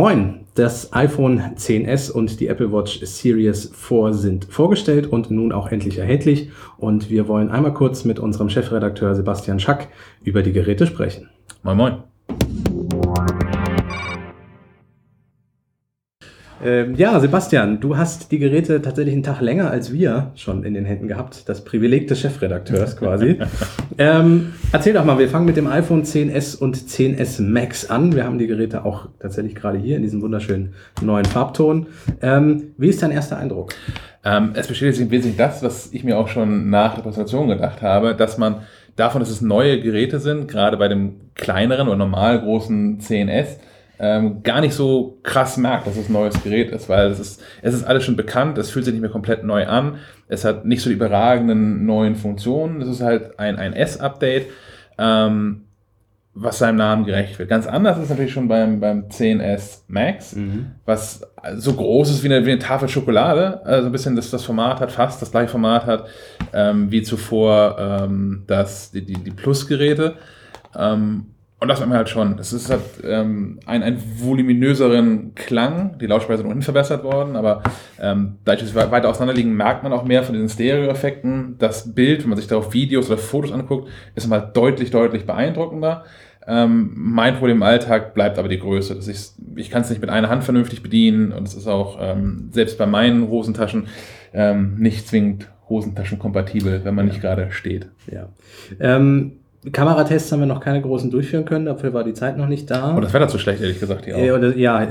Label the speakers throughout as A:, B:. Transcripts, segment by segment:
A: Moin, das iPhone 10s und die Apple Watch Series 4 sind vorgestellt und nun auch endlich erhältlich. Und wir wollen einmal kurz mit unserem Chefredakteur Sebastian Schack über die Geräte sprechen.
B: Moin, moin.
A: Ähm, ja, Sebastian, du hast die Geräte tatsächlich einen Tag länger als wir schon in den Händen gehabt. Das Privileg des Chefredakteurs quasi. ähm, erzähl doch mal, wir fangen mit dem iPhone 10s und 10s Max an. Wir haben die Geräte auch tatsächlich gerade hier in diesem wunderschönen neuen Farbton. Ähm, wie ist dein erster Eindruck?
B: Ähm, es bestätigt im Wesentlichen das, was ich mir auch schon nach der Präsentation gedacht habe, dass man davon, dass es neue Geräte sind, gerade bei dem kleineren oder normal großen 10s, ähm, gar nicht so krass merkt, dass es ein neues Gerät ist, weil es ist, es ist alles schon bekannt, es fühlt sich nicht mehr komplett neu an, es hat nicht so die überragenden neuen Funktionen, es ist halt ein, ein S-Update, ähm, was seinem Namen gerecht wird. Ganz anders ist natürlich schon beim, beim 10S Max, mhm. was so groß ist wie eine, wie eine Tafel Schokolade, also ein bisschen das, das Format hat, fast das gleiche Format hat ähm, wie zuvor ähm, das, die, die, die Plus-Geräte. Ähm, und das merkt man halt schon. Es ist halt ähm, ein, ein voluminöseren Klang. Die Lautsprecher sind ohnehin verbessert worden, aber ähm, dadurch, dass wir weiter auseinanderliegen, merkt man auch mehr von diesen Stereo-Effekten. Das Bild, wenn man sich darauf Videos oder Fotos anguckt, ist mal deutlich, deutlich beeindruckender. Ähm, mein Problem im Alltag bleibt aber die Größe. Dass ich ich kann es nicht mit einer Hand vernünftig bedienen und es ist auch ähm, selbst bei meinen Hosentaschen ähm, nicht zwingend Hosentaschen-kompatibel, wenn man ja. nicht gerade steht.
A: Ja. Ähm, Kameratests haben wir noch keine großen durchführen können, dafür war die Zeit noch nicht da.
B: Und das Wetter zu schlecht, ehrlich gesagt.
A: Äh, ja,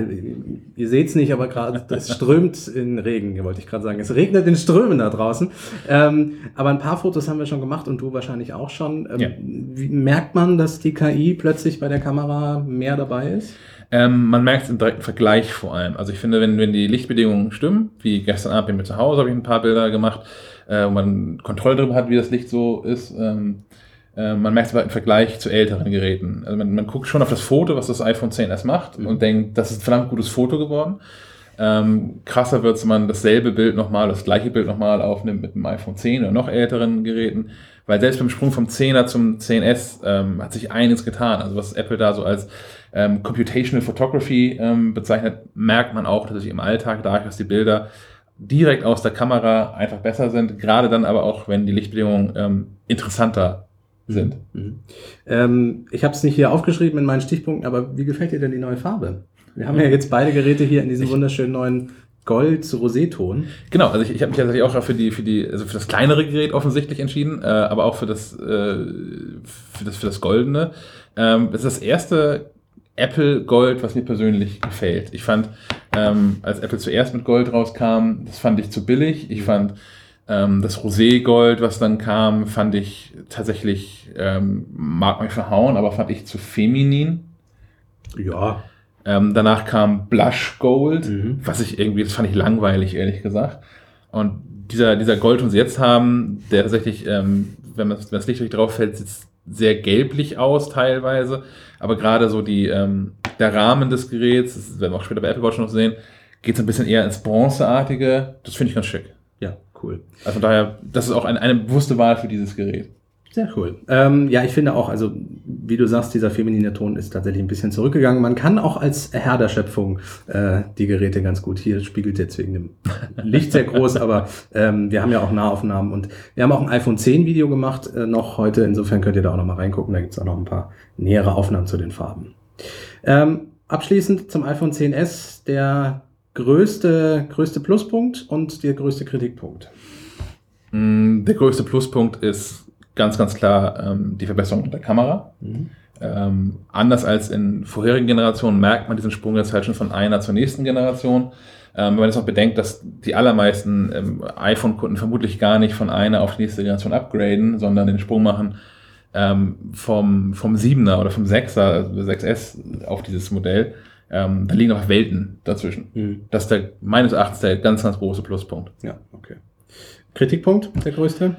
A: ihr seht es nicht, aber gerade es strömt in Regen, wollte ich gerade sagen. Es regnet in Strömen da draußen. Ähm, aber ein paar Fotos haben wir schon gemacht und du wahrscheinlich auch schon. Ähm, ja. wie, merkt man, dass die KI plötzlich bei der Kamera mehr dabei ist?
B: Ähm, man merkt es im direkten Vergleich vor allem. Also ich finde, wenn, wenn die Lichtbedingungen stimmen, wie gestern Abend mit zu Hause habe ich ein paar Bilder gemacht, äh, wo man Kontrolle darüber hat, wie das Licht so ist, ähm, äh, man merkt es aber im Vergleich zu älteren Geräten. Also man, man, guckt schon auf das Foto, was das iPhone 10s macht mhm. und denkt, das ist ein verdammt gutes Foto geworden. Ähm, krasser wird es, wenn man dasselbe Bild nochmal, das gleiche Bild nochmal aufnimmt mit dem iPhone 10 oder noch älteren Geräten. Weil selbst beim Sprung vom 10er zum 10S ähm, hat sich einiges getan. Also was Apple da so als ähm, Computational Photography ähm, bezeichnet, merkt man auch, dass sich im Alltag, dadurch, dass die Bilder direkt aus der Kamera einfach besser sind, gerade dann aber auch, wenn die Lichtbedingungen ähm, interessanter sind. Mhm.
A: Ähm, ich habe es nicht hier aufgeschrieben in meinen Stichpunkten, aber wie gefällt dir denn die neue Farbe? Wir haben ja jetzt beide Geräte hier in diesem wunderschönen neuen Gold zu Roseton.
B: Genau, also ich, ich habe mich tatsächlich auch für die für die also für das kleinere Gerät offensichtlich entschieden, äh, aber auch für das äh, für das für das goldene. Ähm, das ist das erste Apple Gold, was mir persönlich gefällt. Ich fand, ähm, als Apple zuerst mit Gold rauskam, das fand ich zu billig. Ich fand ähm, das Roségold, was dann kam, fand ich tatsächlich, ähm, mag mich verhauen, aber fand ich zu feminin.
A: Ja.
B: Ähm, danach kam Blush Gold, mhm. was ich irgendwie, das fand ich langweilig, ehrlich gesagt. Und dieser, dieser Gold, den sie jetzt haben, der tatsächlich, ähm, wenn, man, wenn das Licht durch drauf fällt, sieht sehr gelblich aus teilweise. Aber gerade so die, ähm, der Rahmen des Geräts, das werden wir auch später bei Apple Watch noch sehen, geht so ein bisschen eher ins Bronzeartige. Das finde ich ganz schick.
A: Ja, cool.
B: Also daher, das ist auch eine, eine bewusste Wahl für dieses Gerät.
A: Sehr cool. Ähm, ja, ich finde auch, also wie du sagst, dieser feminine Ton ist tatsächlich ein bisschen zurückgegangen. Man kann auch als Herr der Schöpfung äh, die Geräte ganz gut. Hier spiegelt jetzt wegen dem Licht sehr groß, aber ähm, wir haben ja auch Nahaufnahmen und wir haben auch ein iPhone 10 Video gemacht äh, noch heute. Insofern könnt ihr da auch noch mal reingucken. Da gibt's auch noch ein paar nähere Aufnahmen zu den Farben. Ähm, abschließend zum iPhone 10s, der größte, größte Pluspunkt und der größte Kritikpunkt?
B: Mm, der größte Pluspunkt ist ganz, ganz klar ähm, die Verbesserung der Kamera. Mhm. Ähm, anders als in vorherigen Generationen merkt man diesen Sprung jetzt halt schon von einer zur nächsten Generation. Ähm, wenn man jetzt noch bedenkt, dass die allermeisten ähm, iPhone-Kunden vermutlich gar nicht von einer auf die nächste Generation upgraden, sondern den Sprung machen ähm, vom, vom 7er oder vom 6er, also 6S auf dieses Modell, ähm, da liegen noch Welten dazwischen. Mhm. Das ist der, meines Erachtens der ganz, ganz große Pluspunkt.
A: Ja, okay. Kritikpunkt, der größte?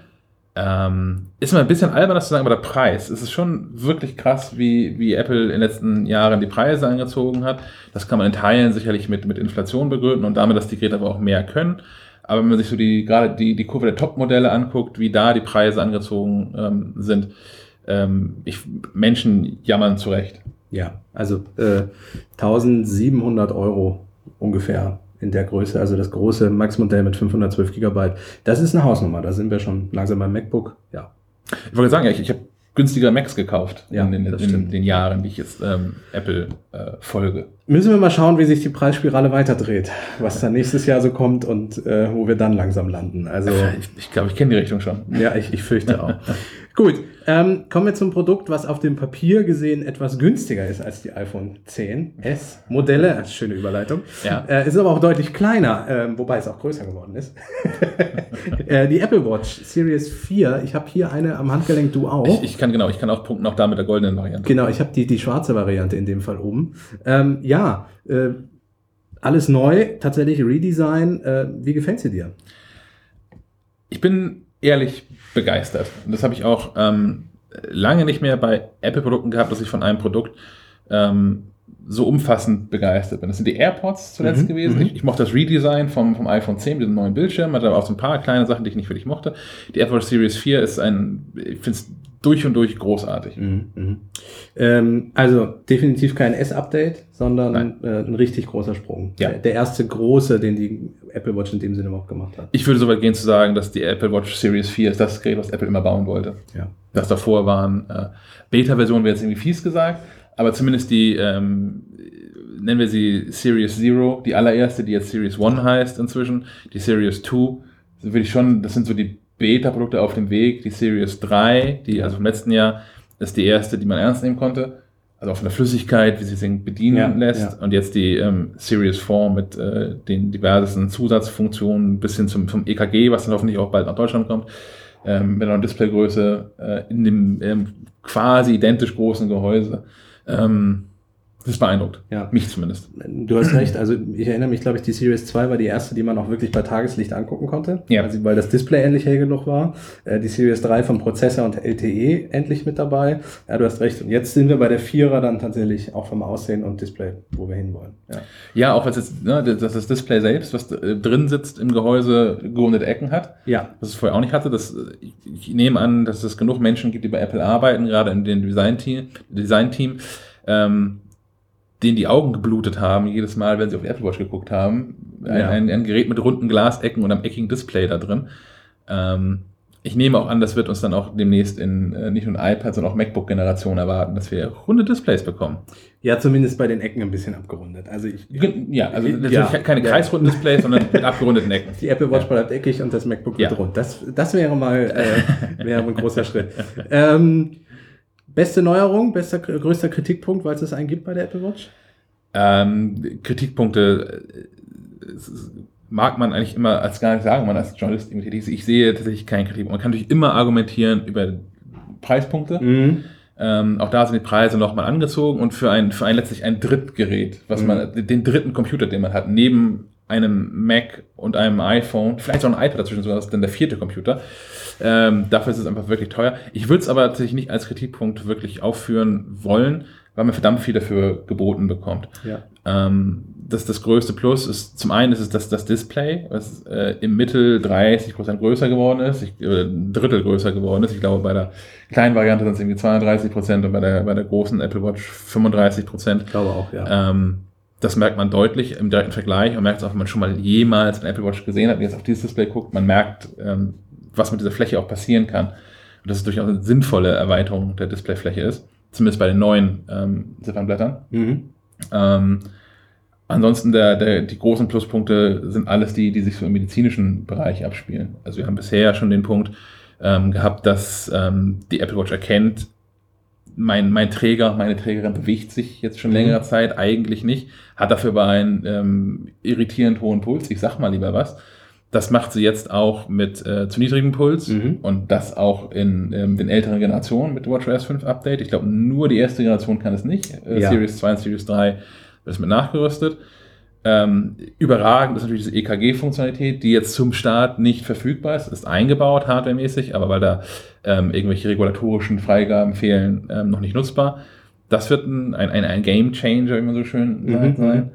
B: Ähm, ist mal ein bisschen albern, das zu sagen, aber der Preis. Es ist schon wirklich krass, wie, wie Apple in den letzten Jahren die Preise angezogen hat. Das kann man in Teilen sicherlich mit, mit Inflation begründen und damit, dass die Geräte aber auch mehr können. Aber wenn man sich so die, gerade die, die Kurve der Top-Modelle anguckt, wie da die Preise angezogen ähm, sind, ähm, ich, Menschen jammern zurecht.
A: Ja, also äh, 1700 Euro ungefähr in der Größe, also das große Max-Modell mit 512 Gigabyte. Das ist eine Hausnummer, da sind wir schon langsam beim MacBook, ja.
B: Ich wollte sagen, ich, ich habe günstiger Macs gekauft
A: Ja,
B: in, in
A: stimmt.
B: den Jahren, die ich jetzt ähm, Apple äh, folge.
A: Müssen wir mal schauen, wie sich die Preisspirale weiterdreht, was dann nächstes Jahr so kommt und äh, wo wir dann langsam landen. Also
B: Ich, ich glaube, ich kenne die Richtung schon.
A: ja, ich, ich fürchte auch. Gut, ähm, kommen wir zum Produkt, was auf dem Papier gesehen etwas günstiger ist als die iPhone 10s Modelle. Das ist Schöne Überleitung.
B: Ja.
A: Äh, ist aber auch deutlich kleiner, ähm, wobei es auch größer geworden ist. äh, die Apple Watch Series 4. Ich habe hier eine am Handgelenk, du auch.
B: Ich, ich kann genau, ich kann auch punkten, auch da mit der goldenen Variante.
A: Genau, ich habe die, die schwarze Variante in dem Fall oben. Ähm, ja, äh, alles neu, tatsächlich Redesign. Äh, wie gefällt sie dir?
B: Ich bin ehrlich begeistert. Und das habe ich auch ähm, lange nicht mehr bei Apple-Produkten gehabt, dass ich von einem Produkt ähm, so umfassend begeistert bin. Das sind die AirPods zuletzt
A: Mhm,
B: gewesen.
A: mhm.
B: Ich, ich mochte das Redesign vom, vom iPhone 10 mit dem neuen Bildschirm, hatte aber auch so ein paar kleine Sachen, die ich nicht wirklich mochte. Die Apple Watch Series 4 ist ein, ich finde es durch und durch großartig.
A: Ähm, also definitiv kein S-Update, sondern äh, ein richtig großer Sprung.
B: Ja.
A: Der, der erste große, den die Apple Watch in dem Sinne überhaupt gemacht hat.
B: Ich würde so weit gehen zu sagen, dass die Apple Watch Series 4 ist das Gerät, was Apple immer bauen wollte.
A: Ja.
B: Das davor waren äh, Beta-Versionen, wäre jetzt irgendwie fies gesagt, aber zumindest die, ähm, nennen wir sie Series Zero, die allererste, die jetzt Series One heißt inzwischen, die Series 2, so würde ich schon, das sind so die Beta-Produkte auf dem Weg, die Series 3, die also vom letzten Jahr, ist die erste, die man ernst nehmen konnte. Also auch von der Flüssigkeit, wie sie sich bedienen
A: Ja,
B: lässt.
A: ja.
B: Und jetzt die ähm, Series 4 mit äh, den diversen Zusatzfunktionen bis hin zum, zum EKG, was dann hoffentlich auch bald nach Deutschland kommt ähm, mit einer Displaygröße äh, in dem ähm, quasi identisch großen Gehäuse. Ähm, das beeindruckt.
A: Ja.
B: Mich zumindest.
A: Du hast recht, also ich erinnere mich, glaube ich, die Series 2 war die erste, die man auch wirklich bei Tageslicht angucken konnte,
B: Ja.
A: weil, sie, weil das Display endlich hell genug war. Äh, die Series 3 vom Prozessor und LTE endlich mit dabei. Ja, du hast recht. Und jetzt sind wir bei der Vierer dann tatsächlich auch vom Aussehen und Display, wo wir hinwollen. Ja.
B: Ja, auch es jetzt, ne, das, das Display selbst, was äh, drin sitzt im Gehäuse, gerundete Ecken hat,
A: ja.
B: was es vorher auch nicht hatte. Das, äh, ich, ich nehme an, dass es genug Menschen gibt, die bei Apple arbeiten, gerade in dem Design-Team, Design-Team ähm, denen die Augen geblutet haben, jedes Mal, wenn sie auf die Apple Watch geguckt haben. Ein,
A: Ja.
B: ein, ein Gerät mit runden Glasecken und einem eckigen Display da drin. Ähm, ich nehme auch an, das wird uns dann auch demnächst in äh, nicht nur iPad, sondern auch MacBook-Generation erwarten, dass wir runde Displays bekommen.
A: Ja, zumindest bei den Ecken ein bisschen abgerundet. Also ich,
B: Ja, also
A: Ja.
B: natürlich keine
A: Ja.
B: kreisrunden Displays, sondern mit abgerundeten Ecken.
A: Die Apple Watch bleibt eckig und das MacBook wird rund. Das, das wäre mal äh, wäre ein großer Schritt. Ähm, beste Neuerung, bester, größter Kritikpunkt, weil es das einen gibt bei der Apple Watch?
B: Ähm, Kritikpunkte äh, mag man eigentlich immer als gar nicht sagen, man als Journalist irgendwie tätig ist. Ich sehe tatsächlich keinen Kritikpunkt. Man kann natürlich immer argumentieren über Preispunkte.
A: Mhm.
B: Ähm, auch da sind die Preise nochmal angezogen und für ein, für ein letztlich ein Drittgerät, was
A: Mhm.
B: man, den dritten Computer, den man hat, neben einem Mac und einem iPhone, vielleicht auch ein iPad dazwischen, sogar das ist dann der vierte Computer. Ähm, dafür ist es einfach wirklich teuer. Ich würde es aber tatsächlich nicht als Kritikpunkt wirklich aufführen wollen, weil man verdammt viel dafür geboten bekommt.
A: Ja.
B: Ähm, das, das größte Plus ist, zum einen ist es das, das Display, was äh, im Mittel 30% größer geworden ist, ich, äh, ein Drittel größer geworden ist. Ich glaube, bei der kleinen Variante sind es irgendwie 32% und bei der, bei der großen Apple Watch 35%.
A: Ich glaube auch, ja.
B: Ähm, das merkt man deutlich im direkten Vergleich. Man merkt es auch, wenn man schon mal jemals eine Apple Watch gesehen hat und jetzt auf dieses Display guckt, man merkt, ähm, was mit dieser Fläche auch passieren kann. Und dass es durchaus eine sinnvolle Erweiterung der Displayfläche ist. Zumindest bei den neuen ähm, Ziffernblättern.
A: Mhm.
B: Ähm, ansonsten der, der, die großen Pluspunkte sind alles die, die sich so im medizinischen Bereich abspielen. Also wir haben bisher schon den Punkt ähm, gehabt, dass ähm, die Apple Watch erkennt, mein, mein Träger, meine Trägerin bewegt sich jetzt schon
A: Mhm.
B: längere Zeit, eigentlich nicht, hat dafür aber einen ähm, irritierend hohen Puls, ich sag mal lieber was. Das macht sie jetzt auch mit äh, zu niedrigem Puls
A: Mhm.
B: und das auch in ähm, den älteren Generationen mit WatchOS 5 Update. Ich glaube, nur die erste Generation kann es nicht. Äh,
A: Ja.
B: Series 2 und Series 3 wird es mit nachgerüstet. Ähm, überragend ist natürlich diese EKG-Funktionalität, die jetzt zum Start nicht verfügbar ist, ist eingebaut hardwaremäßig, aber weil da ähm, irgendwelche regulatorischen Freigaben fehlen, ähm, noch nicht nutzbar. Das wird ein, ein, ein, Game Changer, wie man so schön
A: Mhm,
B: sagt, sein.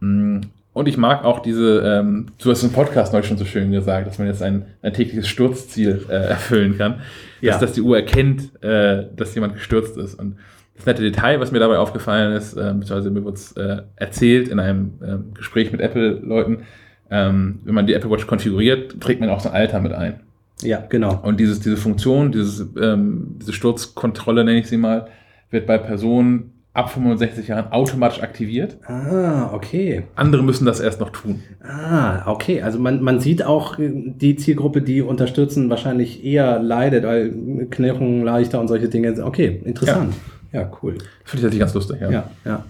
B: Mm, Und ich mag auch diese, ähm, du hast im Podcast neulich schon so schön gesagt, dass man jetzt ein, ein tägliches Sturzziel äh, erfüllen kann.
A: Ja.
B: Dass, dass die Uhr erkennt, äh, dass jemand gestürzt ist. Und das nette Detail, was mir dabei aufgefallen ist, äh, beziehungsweise mir wurde es äh, erzählt in einem äh, Gespräch mit Apple-Leuten, ähm, wenn man die Apple Watch konfiguriert, trägt man auch sein Alter mit ein.
A: Ja, genau.
B: Und dieses, diese Funktion, dieses, ähm, diese Sturzkontrolle, nenne ich sie mal, wird bei Personen ab 65 Jahren automatisch aktiviert.
A: Ah, okay.
B: Andere müssen das erst noch tun.
A: Ah, okay. Also man, man sieht auch äh, die Zielgruppe, die unterstützen, wahrscheinlich eher leidet, weil Knochen leichter und solche Dinge. Okay, interessant. Ja, ja cool.
B: Finde ich tatsächlich ganz lustig, ja.
A: Ja, ja.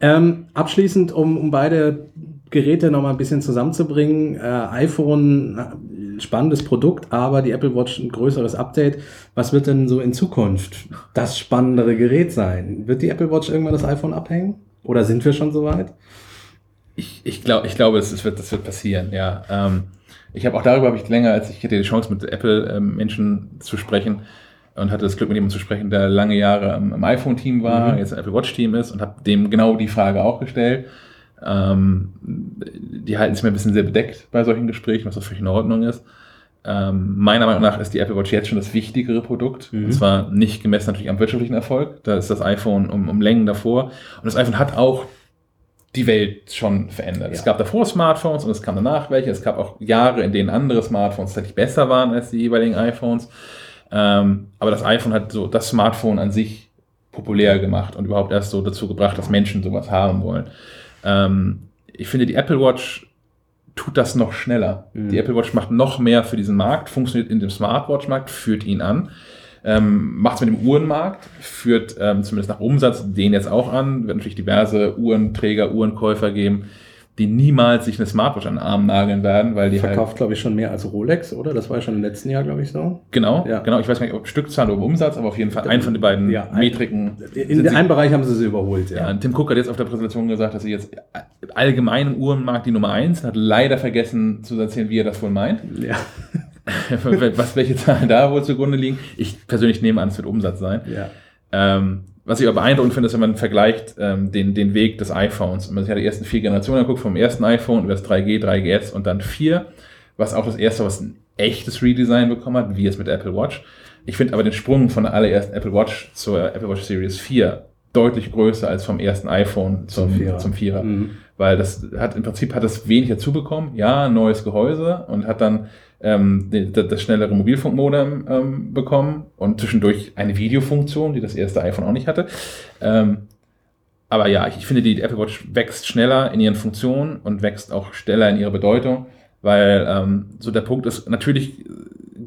A: Ähm, abschließend, um, um beide Geräte noch mal ein bisschen zusammenzubringen. Äh, iPhone, äh, spannendes Produkt, aber die Apple Watch ein größeres Update. Was wird denn so in Zukunft das spannendere Gerät sein? Wird die Apple Watch irgendwann das iPhone abhängen? Oder sind wir schon soweit?
B: Ich, ich, glaub, ich glaube, das wird, das wird passieren, ja. Ähm, ich habe auch darüber habe ich länger, als ich hatte die Chance mit Apple-Menschen ähm, zu sprechen und hatte das Glück mit jemandem zu sprechen, der lange Jahre im, im iPhone-Team war, mhm. jetzt im Apple Watch-Team ist und habe dem genau die Frage auch gestellt. Ähm, die halten sich mir ein bisschen sehr bedeckt bei solchen Gesprächen, was auch völlig in Ordnung ist. Ähm, meiner Meinung nach ist die Apple Watch jetzt schon das wichtigere Produkt. Mhm. Und zwar nicht gemessen natürlich am wirtschaftlichen Erfolg. Da ist das iPhone um, um Längen davor. Und das iPhone hat auch die Welt schon verändert. Ja. Es gab davor Smartphones und es kam danach welche. Es gab auch Jahre, in denen andere Smartphones tatsächlich besser waren als die jeweiligen iPhones. Ähm, aber das iPhone hat so das Smartphone an sich populär gemacht und überhaupt erst so dazu gebracht, dass Menschen sowas haben wollen. Ähm, ich finde, die Apple Watch tut das noch schneller. Mhm. Die Apple Watch macht noch mehr für diesen Markt, funktioniert in dem Smartwatch-Markt, führt ihn an. Ähm, macht es mit dem Uhrenmarkt, führt ähm, zumindest nach Umsatz den jetzt auch an, wird natürlich diverse Uhrenträger, Uhrenkäufer geben, die niemals sich eine Smartwatch an den Arm nageln werden, weil die
A: verkauft, halt, glaube ich, schon mehr als Rolex, oder? Das war ja schon im letzten Jahr, glaube ich, so.
B: Genau, ja. genau. Ich weiß gar nicht, ob Stückzahl oder Umsatz, aber auf jeden Fall ein von den beiden ja, Metriken.
A: In einem Bereich haben sie sie überholt,
B: ja. ja. Tim Cook hat jetzt auf der Präsentation gesagt, dass sie jetzt allgemein im Uhrenmarkt die Nummer eins hat leider vergessen zu erzählen, wie er das wohl meint. Ja. Was, welche Zahlen da wohl zugrunde liegen? Ich persönlich nehme an, es wird Umsatz sein. Ja. Ähm, was ich aber beeindruckend finde, ist, wenn man vergleicht ähm, den, den Weg des iPhones. Und man sich ja die ersten vier Generationen anguckt, vom ersten iPhone über das 3G, 3GS und dann 4, was auch das erste, was ein echtes Redesign bekommen hat, wie es mit Apple Watch. Ich finde aber den Sprung von der allerersten Apple Watch zur Apple Watch Series 4 deutlich größer als vom ersten iPhone zum, zum Vierer. Zum Vierer. Mhm. Weil das hat im Prinzip hat das wenig dazu bekommen. Ja, neues Gehäuse und hat dann ähm, das, das schnellere Mobilfunkmodem ähm, bekommen und zwischendurch eine Videofunktion, die das erste iPhone auch nicht hatte. Ähm, aber ja, ich, ich finde, die Apple Watch wächst schneller in ihren Funktionen und wächst auch schneller in ihrer Bedeutung, weil ähm, so der Punkt ist, natürlich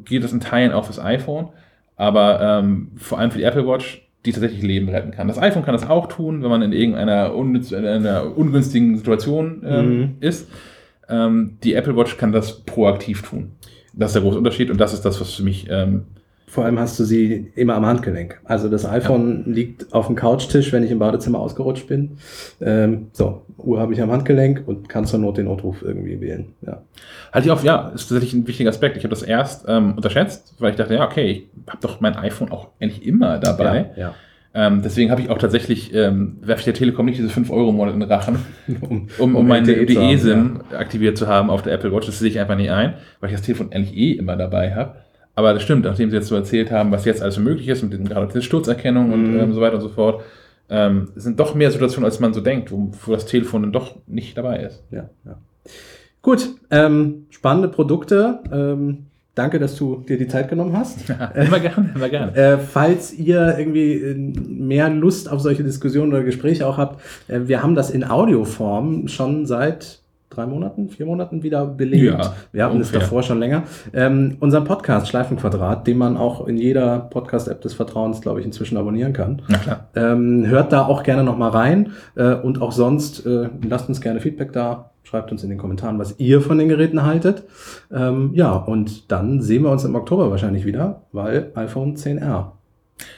B: geht es in Teilen auch fürs iPhone, aber ähm, vor allem für die Apple Watch, die tatsächlich Leben retten kann. Das iPhone kann das auch tun, wenn man in irgendeiner unnütz, in einer ungünstigen Situation ähm, mhm. ist. Ähm, die Apple Watch kann das proaktiv tun. Das ist der große Unterschied und das ist das, was für mich. Ähm,
A: Vor allem hast du sie immer am Handgelenk. Also das iPhone ja. liegt auf dem Couchtisch, wenn ich im Badezimmer ausgerutscht bin. Ähm, so, Uhr habe ich am Handgelenk und kann zur Not den Notruf irgendwie wählen. Ja.
B: Halte ich auf, ja, ist tatsächlich ein wichtiger Aspekt. Ich habe das erst ähm, unterschätzt, weil ich dachte, ja, okay, ich habe doch mein iPhone auch eigentlich immer dabei. Ja, ja. Ähm, deswegen habe ich auch tatsächlich, ähm, werfe ich der Telekom nicht diese 5 Euro im Monat in den Rachen, um, um, um meine DE-SIM ja. aktiviert zu haben auf der Apple Watch. Das sehe ich einfach nicht ein, weil ich das Telefon eigentlich eh immer dabei habe. Aber das stimmt, nachdem Sie jetzt so erzählt haben, was jetzt alles möglich ist, mit dem, gerade der Sturzerkennung und mhm. ähm, so weiter und so fort, ähm, sind doch mehr Situationen, als man so denkt, wo, wo das Telefon dann doch nicht dabei ist.
A: Ja, ja. Gut, ähm, spannende Produkte. Ähm, Danke, dass du dir die Zeit genommen hast.
B: immer gerne, immer gerne.
A: Äh, falls ihr irgendwie äh, mehr Lust auf solche Diskussionen oder Gespräche auch habt, äh, wir haben das in Audioform schon seit drei Monaten, vier Monaten wieder belegt. Ja, wir hatten es davor schon länger. Ähm, unser Podcast Schleifenquadrat, den man auch in jeder Podcast-App des Vertrauens, glaube ich, inzwischen abonnieren kann.
B: Na klar.
A: Ähm, hört da auch gerne nochmal rein äh, und auch sonst äh, lasst uns gerne Feedback da Schreibt uns in den Kommentaren, was ihr von den Geräten haltet. Ähm, ja, und dann sehen wir uns im Oktober wahrscheinlich wieder, weil iPhone 10R.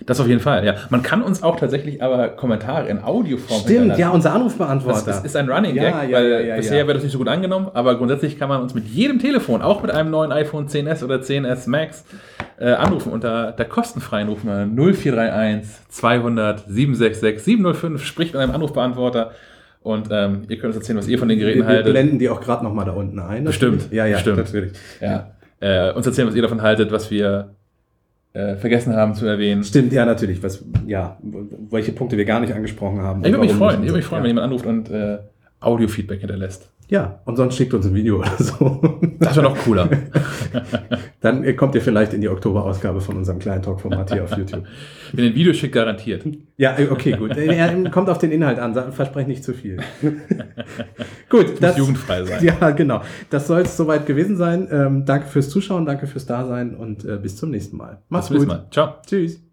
B: Das auf jeden Fall, ja. Man kann uns auch tatsächlich aber Kommentare in Audioform
A: Stimmt, ja, unser Anrufbeantworter.
B: Das ist ein Running Gag, ja, ja, weil ja, bisher wird das nicht so gut angenommen, aber grundsätzlich kann man uns mit jedem Telefon, auch mit einem neuen iPhone 10s oder 10s Max, äh, anrufen unter der kostenfreien Rufnummer 0431 200 766 705, spricht mit einem Anrufbeantworter und ähm, ihr könnt uns erzählen, was ihr von den Geräten
A: wir, haltet. Wir blenden die auch gerade nochmal da unten ein.
B: Bestimmt.
A: Ja, ja,
B: Bestimmt. natürlich. Ja. Äh, uns erzählen, was ihr davon haltet, was wir äh, vergessen haben zu erwähnen.
A: Stimmt, ja, natürlich. Was, ja, welche Punkte wir gar nicht angesprochen haben.
B: Ich würde mich freuen, ich würde mich freuen,
A: so.
B: wenn jemand anruft und äh, Audio-Feedback hinterlässt.
A: Ja, und sonst schickt uns ein Video oder so.
B: Das wäre noch cooler.
A: Dann äh, kommt ihr vielleicht in die Oktoberausgabe von unserem kleinen Talk-Format hier auf YouTube.
B: Wenn ein Video schickt, garantiert.
A: Ja, äh, okay, gut. Äh, kommt auf den Inhalt an, versprecht nicht zu viel. gut,
B: Muss jugendfrei sein.
A: Ja, genau. Das soll es soweit gewesen sein. Ähm, danke fürs Zuschauen, danke fürs Dasein und äh, bis zum nächsten Mal. Macht's
B: Bis zum
A: gut.
B: nächsten Mal. Ciao.
A: Tschüss.